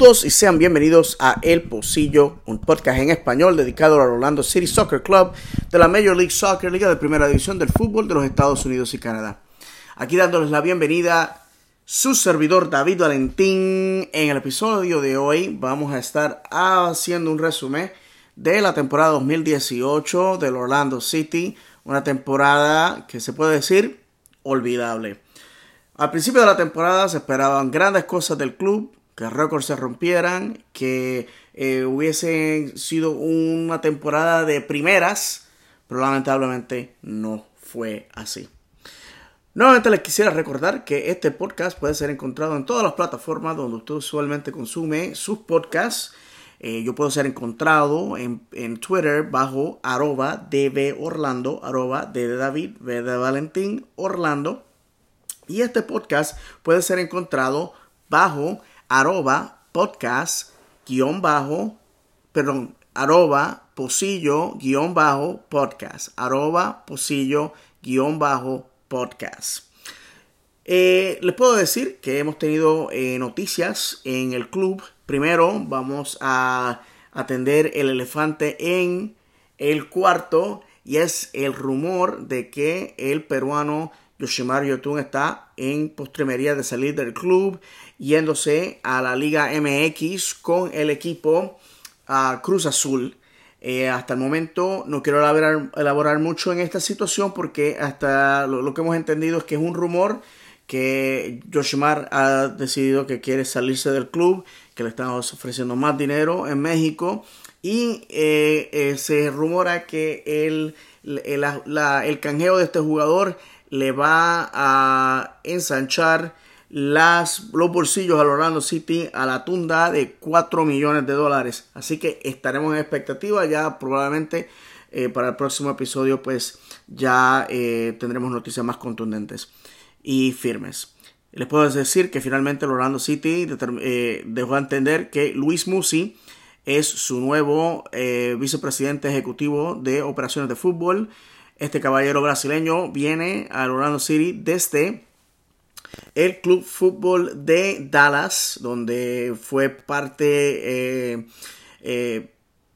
Y sean bienvenidos a El Pocillo, un podcast en español dedicado al Orlando City Soccer Club de la Major League Soccer, Liga de Primera División del Fútbol de los Estados Unidos y Canadá. Aquí dándoles la bienvenida, su servidor David Valentín. En el episodio de hoy vamos a estar haciendo un resumen de la temporada 2018 del Orlando City, una temporada que se puede decir olvidable. Al principio de la temporada se esperaban grandes cosas del club, que récords se rompieran, que eh, hubiese sido una temporada de primeras, pero lamentablemente no fue así. Nuevamente les quisiera recordar que este podcast puede ser encontrado en todas las plataformas donde usted usualmente consume sus podcasts. Eh, yo puedo ser encontrado en, Twitter bajo arroba db Orlando, arroba de David, de Valentín Orlando. Y este podcast puede ser encontrado bajo arroba podcast guion bajo, perdón, arroba posillo guion bajo podcast, arroba posillo guion bajo podcast. Eh, les puedo decir que hemos tenido eh, noticias en el club. Primero vamos a atender el elefante en el cuarto y es el rumor de que el peruano Yoshimar Yotun está en postremería de salir del club, yéndose a la Liga MX con el equipo Cruz Azul. Eh, hasta el momento no quiero elaborar, mucho en esta situación porque hasta lo, que hemos entendido es que es un rumor que Yoshimar ha decidido que quiere salirse del club, que le están ofreciendo más dinero en México y eh, eh, se rumora que el, el canjeo de este jugador le va a ensanchar las, los bolsillos al Orlando City a la tunda de 4 millones de dólares. Así que estaremos en expectativa ya probablemente eh, para el próximo episodio pues ya eh, tendremos noticias más contundentes y firmes. Les puedo decir que finalmente el Orlando City eh, dejó a entender que Luis Musi es su nuevo vicepresidente ejecutivo de operaciones de fútbol. Este caballero brasileño viene al Orlando City desde el Club Fútbol de Dallas, donde fue parte eh, eh,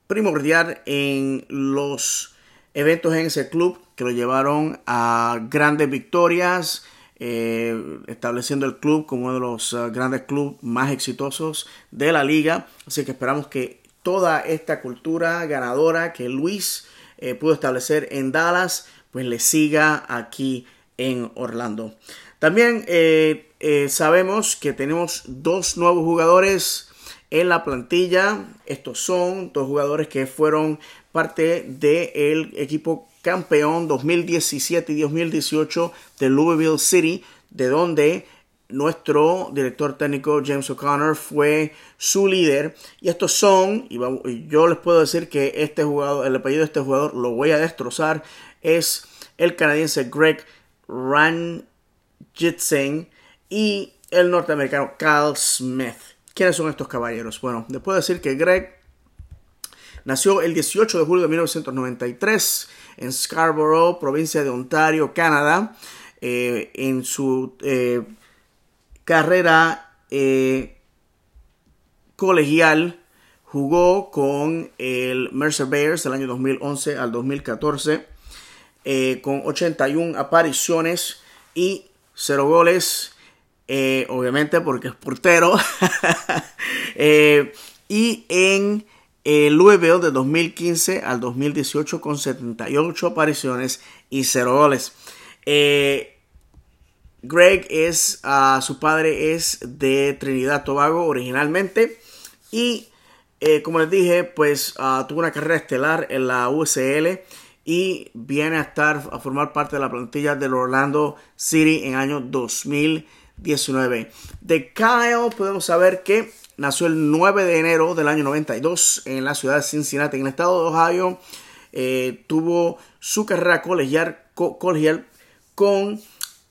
primordial en los eventos en ese club que lo llevaron a grandes victorias, eh, estableciendo el club como uno de los grandes clubes más exitosos de la liga. Así que esperamos que toda esta cultura ganadora que Luis eh, pudo establecer en Dallas, pues le siga aquí en Orlando. También eh, eh, sabemos que tenemos dos nuevos jugadores en la plantilla. Estos son dos jugadores que fueron parte del equipo campeón 2017 y 2018 de Louisville City, de donde nuestro director técnico James O'Connor fue su líder. Y estos son, y yo les puedo decir que este jugador, el apellido de este jugador lo voy a destrozar, es el canadiense Greg Ranjitsen y el norteamericano Kyle Smith. ¿Quiénes son estos caballeros? Bueno, les puedo decir que Greg nació el 18 de julio de 1993 en Scarborough, provincia de Ontario, Canadá. Eh, en su eh, carrera eh, colegial jugó con el Mercer Bears del año 2011 al 2014 eh, con 81 apariciones y 0 goles. Eh, obviamente porque es portero. y en el Louisville de 2015 al 2018 con 78 apariciones y 0 goles. Greg es, uh, su padre es de Trinidad Tobago originalmente y eh, como les dije, pues uh, tuvo una carrera estelar en la USL y viene a estar a formar parte de la plantilla del Orlando City en año 2019. De Kyle podemos saber que nació el 9 de enero del año 92 en la ciudad de Cincinnati, en el estado de Ohio. Eh, tuvo su carrera colegial con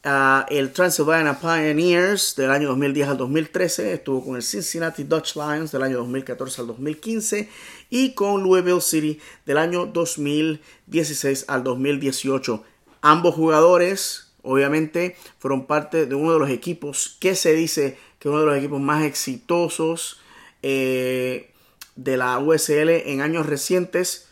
el Transylvania Pioneers del año 2010 al 2013, estuvo con el Cincinnati Dutch Lions del año 2014 al 2015 y con Louisville City del año 2016 al 2018. Ambos jugadores, obviamente, fueron parte de uno de los equipos que se dice que uno de los equipos más exitosos de la USL en años recientes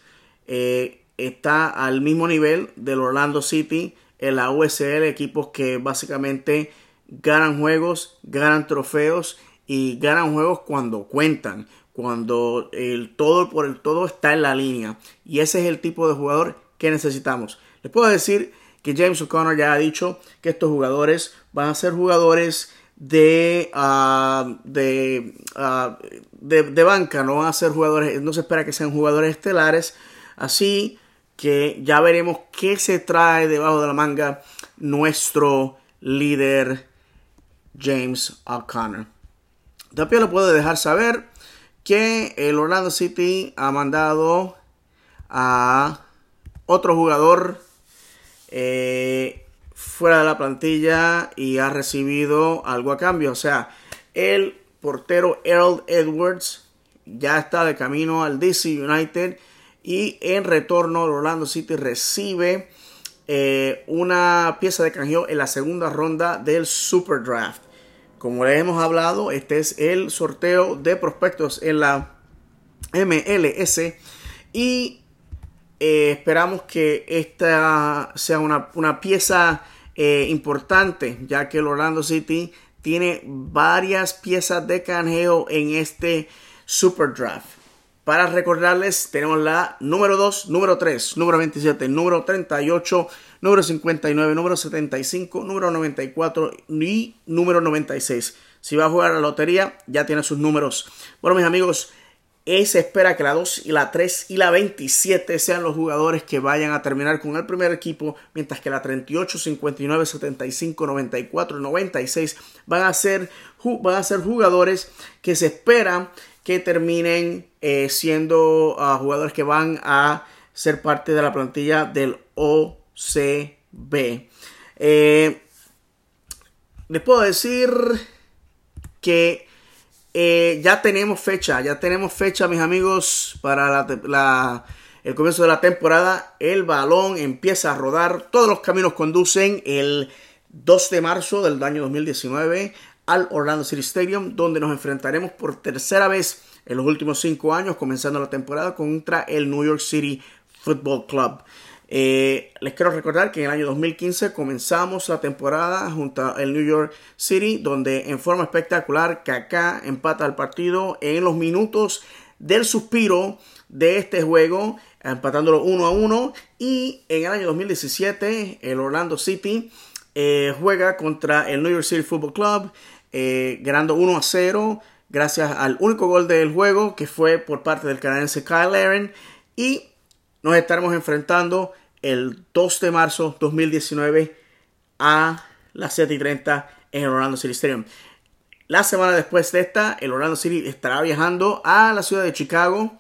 está al mismo nivel del Orlando City en la USL, equipos que básicamente ganan juegos, ganan trofeos y ganan juegos cuando cuentan, cuando el todo por el todo está en la línea. Y ese es el tipo de jugador que necesitamos. Les puedo decir que James O'Connor ya ha dicho que estos jugadores van a ser jugadores de, ah, ah, de, de, banca, no van a ser jugadores, no se espera que sean jugadores estelares. Así que ya veremos qué se trae debajo de la manga nuestro líder James O'Connor. También lo puedo dejar saber que el Orlando City ha mandado a otro jugador eh, fuera de la plantilla y ha recibido algo a cambio. O sea, el portero Earl Edwards ya está de camino al DC United y en retorno, Orlando City recibe eh, una pieza de canjeo en la segunda ronda del Super Draft. Como les hemos hablado, este es el sorteo de prospectos en la MLS. Y eh, esperamos que esta sea una, pieza eh, importante, ya que el Orlando City tiene varias piezas de canjeo en este Super Draft. Para recordarles, tenemos la número 2, número 3, número 27, número 38, número 59, número 75, número 94 y número 96. Si va a jugar a la lotería, ya tiene sus números. Bueno, mis amigos, se espera que la 2 y la 3 y la 27 sean los jugadores que vayan a terminar con el primer equipo, mientras que la 38, 59, 75, 94 y 96 van a ser, van a ser jugadores que se esperan que terminen eh, siendo ah, jugadores que van a ser parte de la plantilla del OCB. Eh, les puedo decir que eh, ya tenemos fecha, ya tenemos fecha, mis amigos, para el comienzo de la temporada. El balón empieza a rodar, todos los caminos conducen el 2 de marzo del año 2019 al Orlando City Stadium, donde nos enfrentaremos por tercera vez en los últimos cinco años, comenzando la temporada contra el New York City Football Club. Eh, les quiero recordar que en el año 2015 comenzamos la temporada junto al New York City, donde en forma espectacular Kaká empata el partido en los minutos del suspiro de este juego, empatándolo uno a uno. Y en el año 2017 el Orlando City eh, juega contra el New York City Football Club, eh, ganando 1 a 0 gracias al único gol del juego que fue por parte del canadiense Kyle Aaron y nos estaremos enfrentando el 2 de marzo 2019 a las 7 y 30 en el Orlando City Stadium. La semana después de esta, el Orlando City estará viajando a la ciudad de Chicago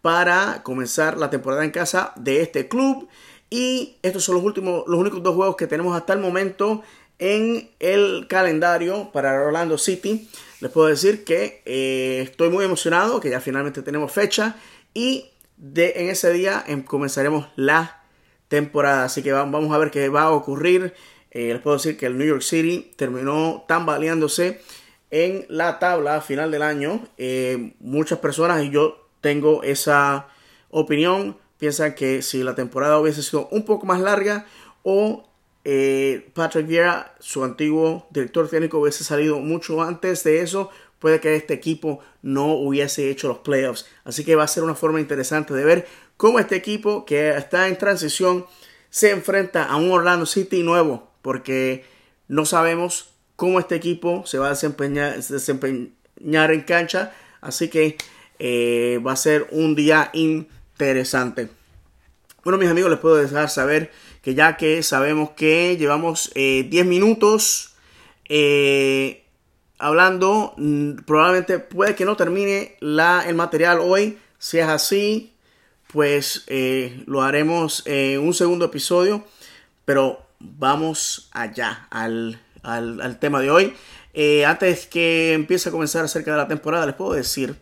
para comenzar la temporada en casa de este club. Y estos son los últimos, los únicos dos juegos que tenemos hasta el momento en el calendario para Orlando City. Les puedo decir que eh, estoy muy emocionado, que ya finalmente tenemos fecha y de, en ese día em, comenzaremos la temporada. Así que vamos a ver qué va a ocurrir. Eh, les puedo decir que el New York City terminó tambaleándose en la tabla final del año. Eh, muchas personas, y yo tengo esa opinión, piensan que si la temporada hubiese sido un poco más larga o eh, Patrick Vieira, su antiguo director técnico, hubiese salido mucho antes de eso, puede que este equipo no hubiese hecho los playoffs. Así que va a ser una forma interesante de ver cómo este equipo que está en transición se enfrenta a un Orlando City nuevo, porque no sabemos cómo este equipo se va a desempeñar, en cancha. Así que eh, va a ser un día interesante. Bueno, mis amigos, les puedo dejar saber que ya que sabemos que llevamos 10 eh, minutos eh, hablando, mm, probablemente puede que no termine la, el material hoy. Si es así, pues eh, lo haremos en un segundo episodio. Pero vamos allá al, al, tema de hoy. antes que empiece a comenzar acerca de la temporada, les puedo decir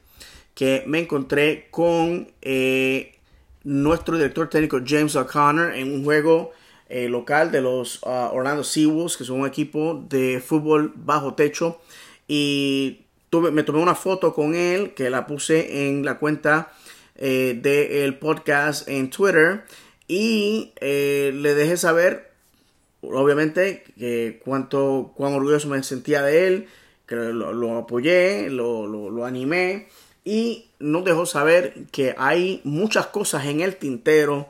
que me encontré con nuestro director técnico James O'Connor en un juego eh, local de los uh, Orlando Seawolves, que son un equipo de fútbol bajo techo. Y tuve, me tomé una foto con él que la puse en la cuenta eh, del podcast en Twitter y eh, le dejé saber, obviamente, que cuánto, cuán orgulloso me sentía de él, que lo, apoyé, lo, lo, animé y nos dejó saber que hay muchas cosas en el tintero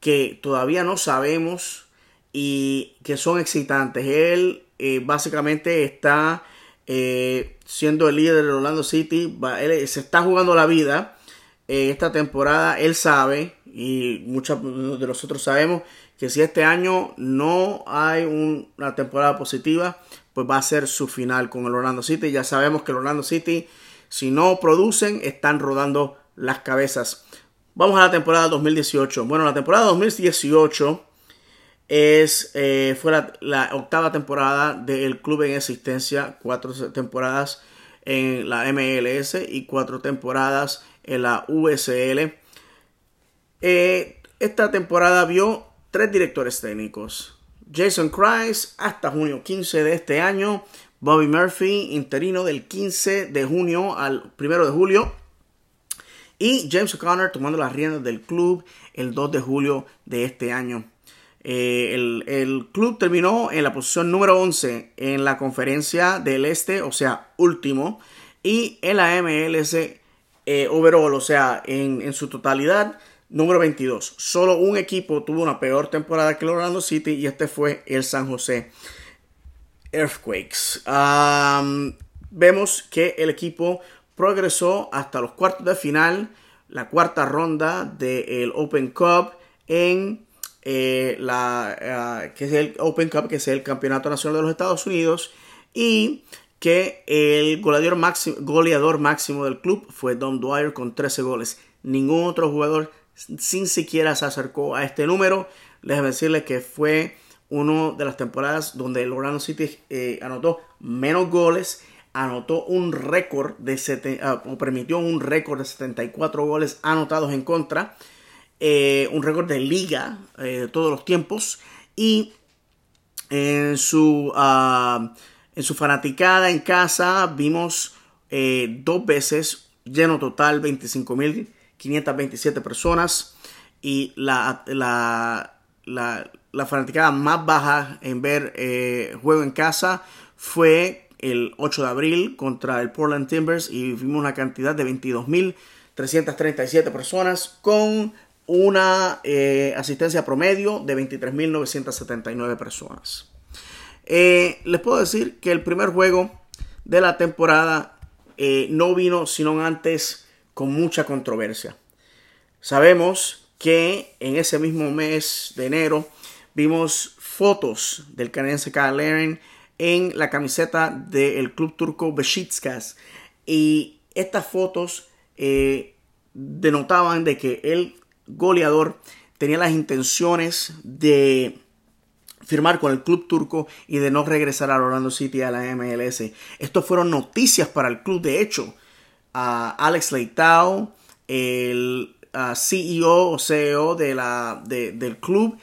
que todavía no sabemos y que son excitantes. Él eh, básicamente está eh, siendo el líder del Orlando City, él se está jugando la vida. esta temporada él sabe y muchos de nosotros sabemos que si este año no hay una temporada positiva, pues va a ser su final con el Orlando City. Ya sabemos que el Orlando City, si no producen, están rodando las cabezas. Vamos a la temporada 2018. Bueno, la temporada 2018 es, eh, fue la, octava temporada del club en existencia, cuatro temporadas en la MLS y cuatro temporadas en la USL. Eh, esta temporada vio tres directores técnicos. Jason Christ hasta junio 15 de este año. Bobby Murphy, interino del 15 de junio al 1 de julio. Y James O'Connor tomando las riendas del club el 2 de julio de este año. Eh, el, club terminó en la posición número 11 en la conferencia del este, o sea, último. Y en la MLS eh, overall, o sea, en, en su totalidad, Número 22. Solo un equipo tuvo una peor temporada que el Orlando City y este fue el San José Earthquakes. vemos que el equipo progresó hasta los cuartos de final, la cuarta ronda del Open Cup en eh, la ah, que es el Open Cup, que es el Campeonato Nacional de los Estados Unidos y que el goleador máximo, goleador máximo del club fue Don Dwyer con 13 goles. Ningún otro jugador sin siquiera se acercó a este número. Les decirles que fue una de las temporadas donde el Orlando City eh, anotó menos goles, anotó un récord de ah, o permitió un récord de 74 goles anotados en contra, eh, un récord de liga eh, todos los tiempos y en su ah, en su fanaticada en casa vimos dos veces lleno total 25 mil 527 personas y la, la, fanaticada más baja en ver eh, juego en casa fue el 8 de abril contra el Portland Timbers y vimos una cantidad de 22.337 personas con una eh, asistencia promedio de 23.979 personas. Eh, les puedo decir que el primer juego de la temporada no vino sino antes con mucha controversia. Sabemos que en ese mismo mes de enero vimos fotos del canadiense Kyle en la camiseta del club turco Besiktas y estas fotos eh, denotaban de que el goleador tenía las intenciones de firmar con el club turco y de no regresar a Orlando City a la MLS. Estos fueron noticias para el club. De hecho, a Alex Leitao, el CEO o CEO de la, del club,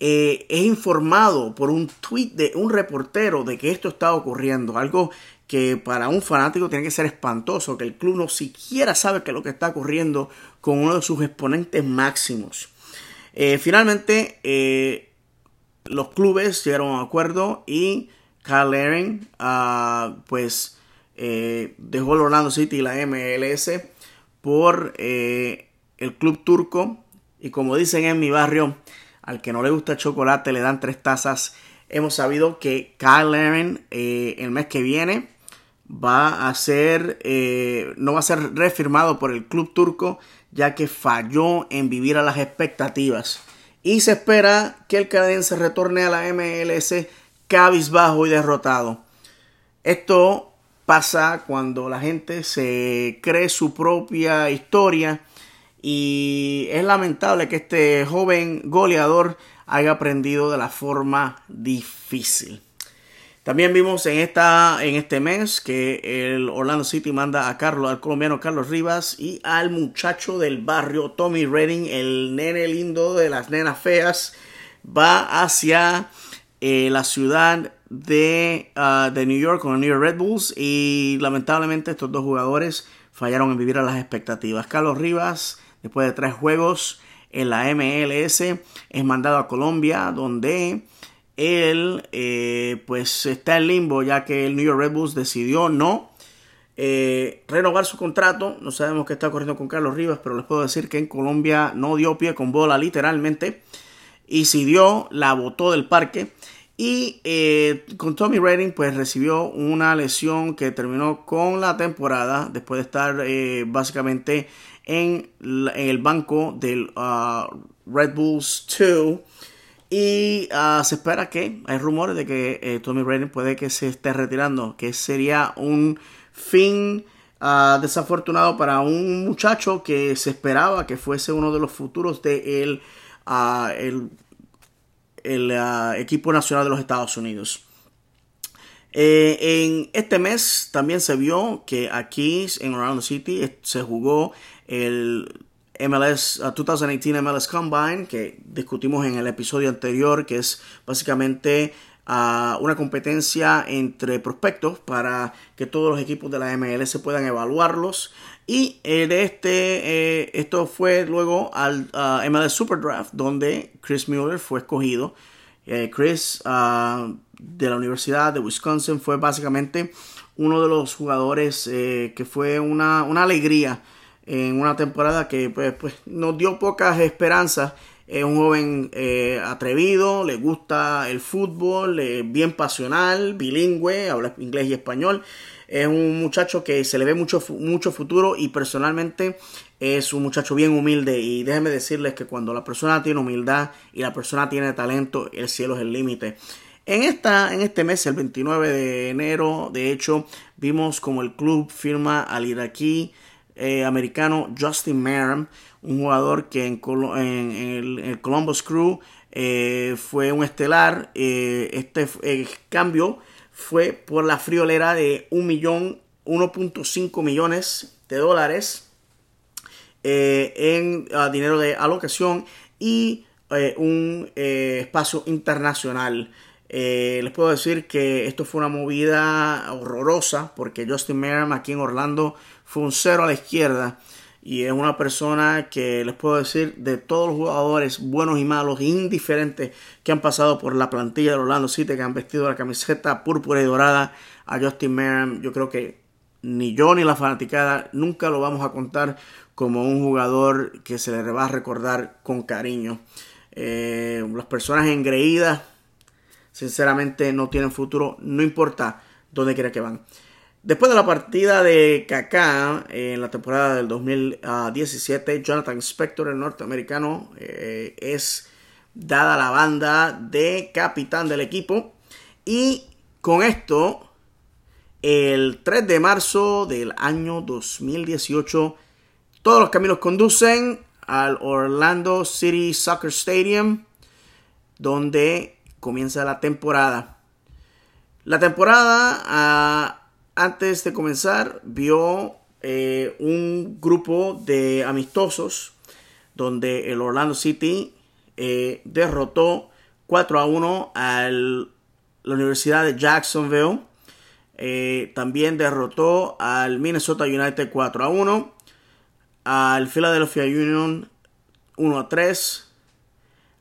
eh, es informado por un tweet de un reportero de que esto está ocurriendo. Algo que para un fanático tiene que ser espantoso, que el club no siquiera sabe qué es lo que está ocurriendo con uno de sus exponentes máximos. Eh, finalmente, eh, los clubes llegaron a un acuerdo y Kyle Laren, ah, pues eh, dejó el Orlando City y la MLS por el club turco. Y como dicen en mi barrio, al que no le gusta el chocolate le dan tres tazas. Hemos sabido que Kyle Laren eh, el mes que viene va a ser, no va a ser refirmado por el club turco ya que falló en vivir a las expectativas. Y se espera que el canadiense retorne a la MLS cabizbajo y derrotado. Esto pasa cuando la gente se cree su propia historia y es lamentable que este joven goleador haya aprendido de la forma difícil. También vimos en, esta, en este mes que el Orlando City manda a Carlos, al colombiano Carlos Rivas y al muchacho del barrio Tommy Redding, el nene lindo de las nenas feas, va hacia eh, la ciudad de, uh, de New York con los New York Red Bulls y lamentablemente estos dos jugadores fallaron en vivir a las expectativas. Carlos Rivas, después de tres juegos en la MLS, es mandado a Colombia donde él eh, pues está en limbo ya que el New York Red Bulls decidió no eh, renovar su contrato. No sabemos qué está ocurriendo con Carlos Rivas, pero les puedo decir que en Colombia no dio pie con bola literalmente. Y si dio, la botó del parque. Y eh, con Tommy Redding, pues recibió una lesión que terminó con la temporada después de estar eh, básicamente en, el banco del uh, Red Bulls 2. Y uh, se espera que, hay rumores de que Tommy Redding puede que se esté retirando, que sería un fin ah, desafortunado para un muchacho que se esperaba que fuese uno de los futuros de el, el, equipo nacional de los Estados Unidos. Eh, en este mes también se vio que aquí en Orlando City se jugó el MLS 2018 MLS Combine que discutimos en el episodio anterior que es básicamente una competencia entre prospectos para que todos los equipos de la MLS puedan evaluarlos. Y eh, de este, eh, esto fue luego al MLS Super Draft, donde Chris Mueller fue escogido. Eh, Chris ah, de la Universidad de Wisconsin fue básicamente uno de los jugadores que fue una, una, alegría en una temporada que pues, pues nos dio pocas esperanzas es un joven eh, atrevido, le gusta el fútbol, bien pasional, bilingüe, habla inglés y español. Es un muchacho que se le ve mucho, mucho futuro y personalmente es un muchacho bien humilde. Y déjenme decirles que cuando la persona tiene humildad y la persona tiene talento, el cielo es el límite. En, esta, en este mes, el 29 de enero, de hecho, vimos como el club firma al iraquí eh, americano Justin Merriam un jugador que en, el, Columbus Crew eh, fue un estelar. Eh, este cambio fue por la friolera de 1.5 millones de dólares en dinero de alocación y un espacio internacional. les puedo decir que esto fue una movida horrorosa porque Justin Merriam aquí en Orlando fue un cero a la izquierda y es una persona que les puedo decir de todos los jugadores buenos y malos, indiferentes que han pasado por la plantilla de Orlando City, que han vestido la camiseta púrpura y dorada a Justin Merriam. Yo creo que ni yo ni la fanaticada nunca lo vamos a contar como un jugador que se le va a recordar con cariño. Eh, las personas engreídas, sinceramente, no tienen futuro, no importa dónde quiera que van. Después de la partida de Kaká en la temporada del 2017, Jonathan Spector, el norteamericano, eh, es dada la banda de capitán del equipo. Y con esto, el 3 de marzo del año 2018, todos los caminos conducen al Orlando City Soccer Stadium, donde comienza la temporada. La temporada... Antes de comenzar, vio eh, un grupo de amistosos donde el Orlando City eh, derrotó 4 a 1 a la Universidad de Jacksonville. Eh, también derrotó al Minnesota United 4 a 1. Al Philadelphia Union 1 a 3.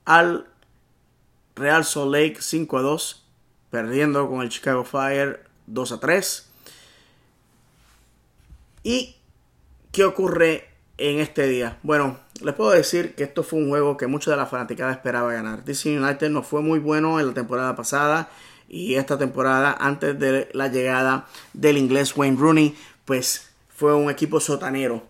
Al Real Salt Lake 5 a 2. Perdiendo con el Chicago Fire 2 a 3. ¿Y qué ocurre en este día? Bueno, les puedo decir que esto fue un juego que mucha de la fanaticada esperaba ganar. DC United no fue muy bueno en la temporada pasada y esta temporada antes de la llegada del inglés Wayne Rooney, pues fue un equipo sotanero.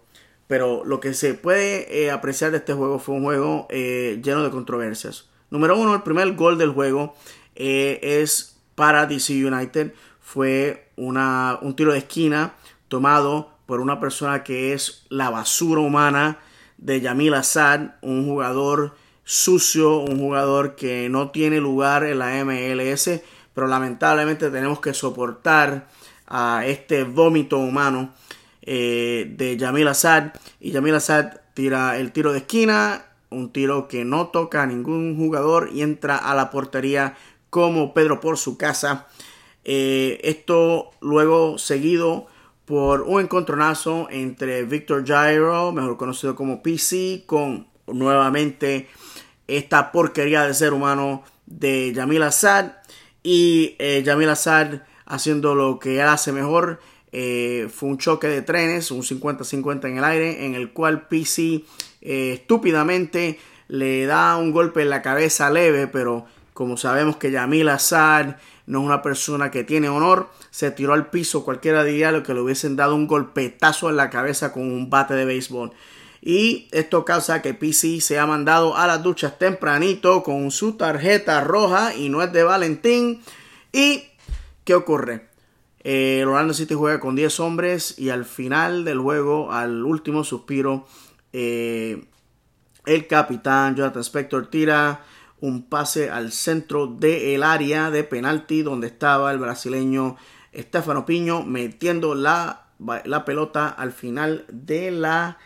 Pero lo que se puede eh, apreciar de este juego fue un juego eh, lleno de controversias. Número uno, el primer gol del juego eh, es para DC United. Fue una, un tiro de esquina tomado por una persona que es la basura humana de Yamil Assad, un jugador sucio, un jugador que no tiene lugar en la MLS, pero lamentablemente tenemos que soportar a este vómito humano eh, de Yamil Assad. Y Yamil Assad tira el tiro de esquina, un tiro que no toca a ningún jugador y entra a la portería como Pedro por su casa. Eh, esto luego seguido por un encontronazo entre Victor Gyro, mejor conocido como PC, con nuevamente esta porquería de ser humano de Yamil Assad y eh, Yamil Assad haciendo lo que hace mejor. Eh, fue un choque de trenes, un 50-50 en el aire, en el cual PC eh, estúpidamente le da un golpe en la cabeza leve, pero como sabemos que Yamil Assad no es una persona que tiene honor, se tiró al piso cualquiera diría lo que le hubiesen dado un golpetazo en la cabeza con un bate de béisbol. Y esto causa que PC se ha mandado a las duchas tempranito con su tarjeta roja y no es de Valentín. ¿Y qué ocurre? Eh, el Orlando City juega con 10 hombres y al final del juego, al último suspiro, eh, el capitán Jonathan Spector tira un pase al centro del área de penalti donde estaba el brasileño Estefano Piño metiendo la, la pelota al final de la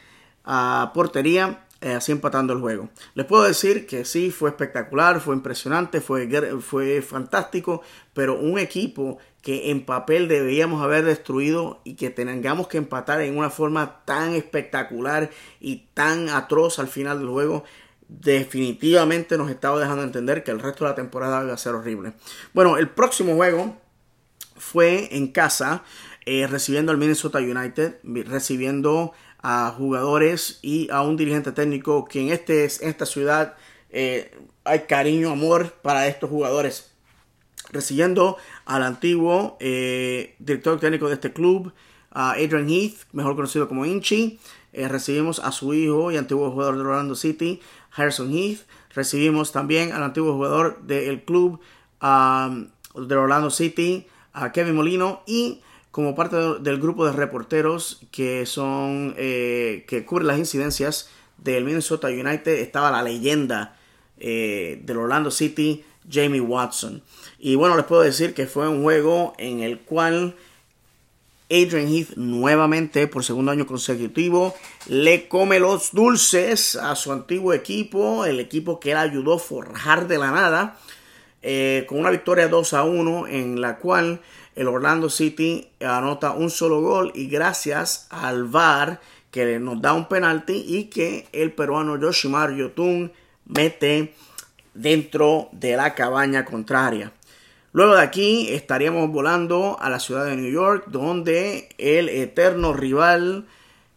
ah, portería eh, así empatando el juego. Les puedo decir que sí, fue espectacular, fue impresionante, fue, fue fantástico, pero un equipo que en papel deberíamos haber destruido y que tengamos que empatar en una forma tan espectacular y tan atroz al final del juego, definitivamente nos estaba dejando entender que el resto de la temporada va a ser horrible. Bueno, el próximo juego fue en casa, eh, recibiendo al Minnesota United, recibiendo a jugadores y a un dirigente técnico que en, este, en esta ciudad eh, hay cariño, amor para estos jugadores. Recibiendo al antiguo eh, director técnico de este club, Adrian Heath, mejor conocido como Inchi. recibimos a su hijo y antiguo jugador de Orlando City, Harrison Heath. Recibimos también al antiguo jugador del club um, de Orlando City, a Kevin Molino. Y como parte del grupo de reporteros que son eh, que cubren las incidencias del Minnesota United estaba la leyenda eh, del Orlando City, Jamie Watson. Y bueno, les puedo decir que fue un juego en el cual Adrian Heath nuevamente por segundo año consecutivo le come los dulces a su antiguo equipo, el equipo que él ayudó a forjar de la nada, eh, con una victoria 2 a 1 en la cual el Orlando City anota un solo gol y gracias al VAR que nos da un penalti y que el peruano Yoshimar Yotun mete dentro de la cabaña contraria. Luego de aquí estaríamos volando a la ciudad de New York, donde el eterno rival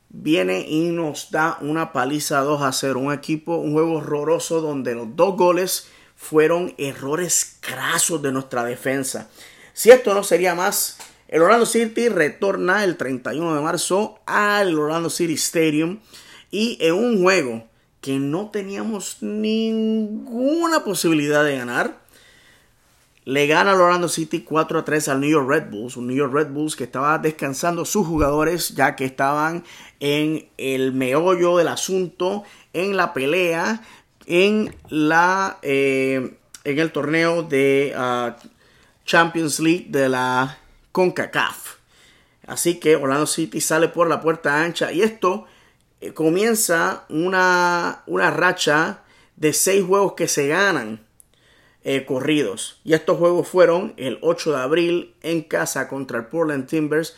viene y nos da una paliza 2 a 0. Un equipo, un juego horroroso donde los dos goles fueron errores crasos de nuestra defensa. Si esto no sería más, el Orlando City retorna el 31 de marzo al Orlando City Stadium y en un juego que no teníamos ninguna posibilidad de ganar, le gana el Orlando City 4 a 3 al New York Red Bulls, un New York Red Bulls que estaba descansando sus jugadores ya que estaban en el meollo del asunto, en la pelea, en la eh, en el torneo de ah, Champions League de la CONCACAF. Así que Orlando City sale por la puerta ancha y esto eh, comienza una, una, racha de seis juegos que se ganan eh, corridos. Y estos juegos fueron el 8 de abril en casa contra el Portland Timbers.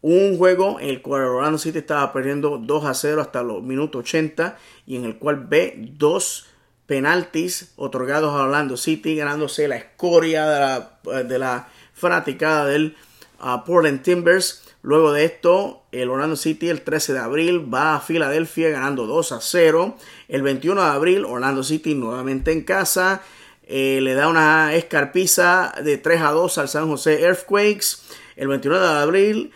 Un juego en el cual Orlando City estaba perdiendo 2 a 0 hasta los minutos 80 y en el cual ve dos penaltis otorgados a Orlando City, ganándose la escoria de la, de la fanaticada del Portland Timbers. Luego de esto, el Orlando City el 13 de abril va a Filadelfia ganando 2 a 0. El 21 de abril, Orlando City nuevamente en casa. Eh, le da una escarpiza de 3 a 2 al San José Earthquakes. El 29 de abril,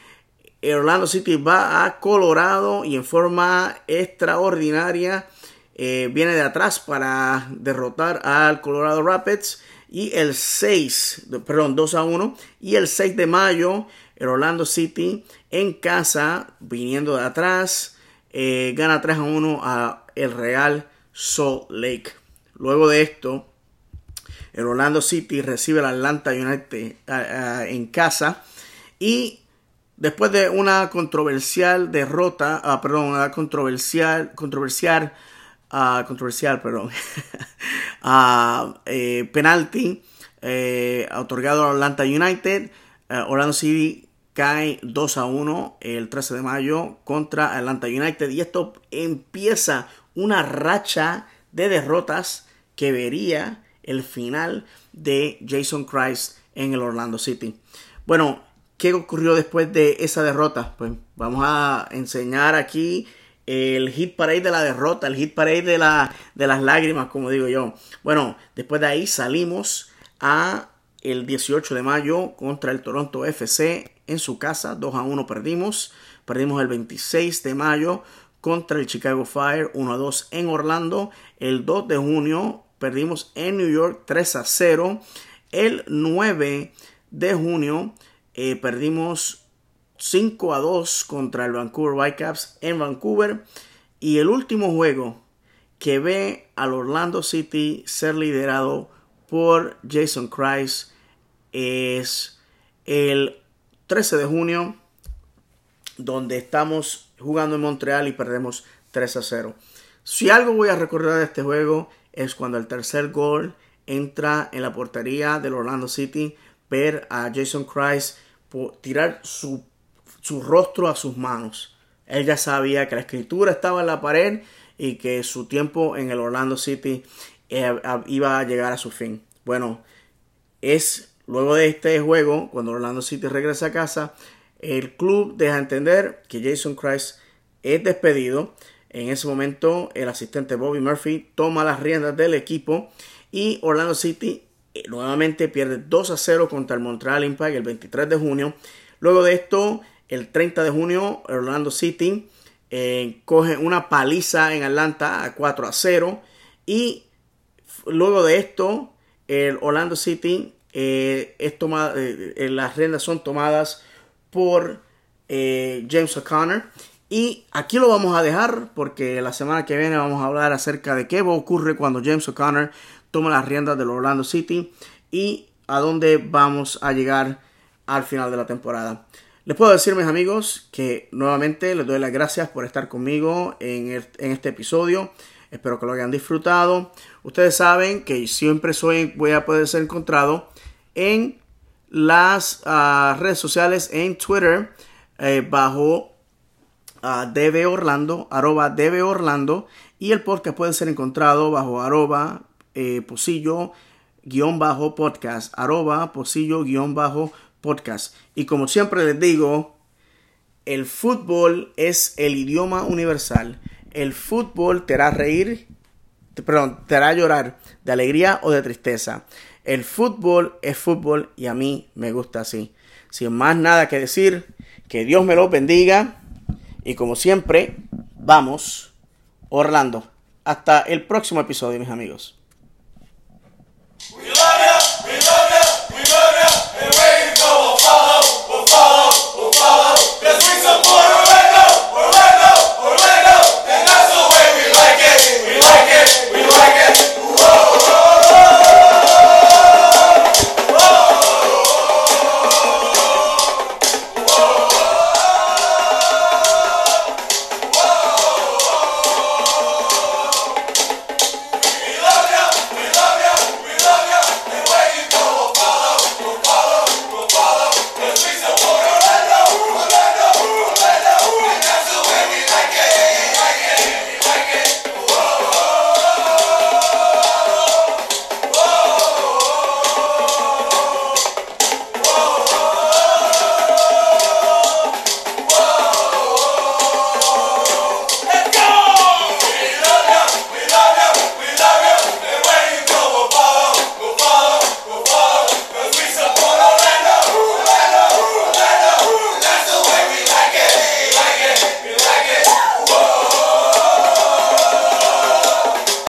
Orlando City va a Colorado y en forma extraordinaria eh, viene de atrás para derrotar al Colorado Rapids. Y el 6, perdón, 2 a 1. Y el 6 de mayo, el Orlando City en casa, viniendo de atrás, eh, gana 3 a 1 a el Real Salt Lake. Luego de esto, el Orlando City recibe al Atlanta United en casa. Y después de una controversial derrota, ah, perdón, una controversial, controversial controversial, perdón, uh, penalti eh, otorgado a Atlanta United. Eh, Orlando City cae 2 a 1 el 13 de mayo contra Atlanta United y esto empieza una racha de derrotas que vería el final de Jason Christ en el Orlando City. Bueno, ¿qué ocurrió después de esa derrota? Pues vamos a enseñar aquí el hit parade de la derrota, el hit parade de, la, de las lágrimas, como digo yo. Bueno, después de ahí salimos a el 18 de mayo contra el Toronto FC en su casa, 2 a 1 perdimos. Perdimos el 26 de mayo contra el Chicago Fire 1 a 2 en Orlando. El 2 de junio perdimos en New York 3 a 0. El 9 de junio eh, perdimos 5 a 2 contra el Vancouver Whitecaps en Vancouver. Y el último juego que ve al Orlando City ser liderado por Jason Christ es el 13 de junio, donde estamos jugando en Montreal y perdemos 3 a 0. Si algo voy a recordar de este juego es cuando el tercer gol entra en la portería del Orlando City, ver a Jason Christ tirar su su rostro a sus manos. Él ya sabía que la escritura estaba en la pared y que su tiempo en el Orlando City eh, iba a llegar a su fin. Bueno, es luego de este juego, cuando Orlando City regresa a casa, el club deja entender que Jason Christ es despedido. En ese momento, el asistente Bobby Murphy toma las riendas del equipo y Orlando City eh, nuevamente pierde 2 a 0 contra el Montreal Impact el 23 de junio. Luego de esto, el 30 de junio, Orlando City eh, coge una paliza en Atlanta a 4 a 0. Y luego de esto, el Orlando City eh, es tomada, eh, las rendas son tomadas por James O'Connor. Y aquí lo vamos a dejar porque la semana que viene vamos a hablar acerca de qué ocurre cuando James O'Connor toma las riendas del Orlando City y a dónde vamos a llegar al final de la temporada. Les puedo decir, mis amigos, que nuevamente les doy las gracias por estar conmigo en, este episodio. Espero que lo hayan disfrutado. Ustedes saben que siempre soy, voy a poder ser encontrado en las ah, redes sociales, en Twitter, eh, bajo uh, DB Orlando, arroba DB Orlando, y el podcast puede ser encontrado bajo arroba eh, posillo guion bajo podcast, arroba posillo guion bajo podcast. Y como siempre les digo, el fútbol es el idioma universal. El fútbol te hará reír, perdón, te hará llorar de alegría o de tristeza. El fútbol es fútbol y a mí me gusta así. Sin más nada que decir, que Dios me lo bendiga. Y como siempre, vamos, Orlando. Hasta el próximo episodio, mis amigos.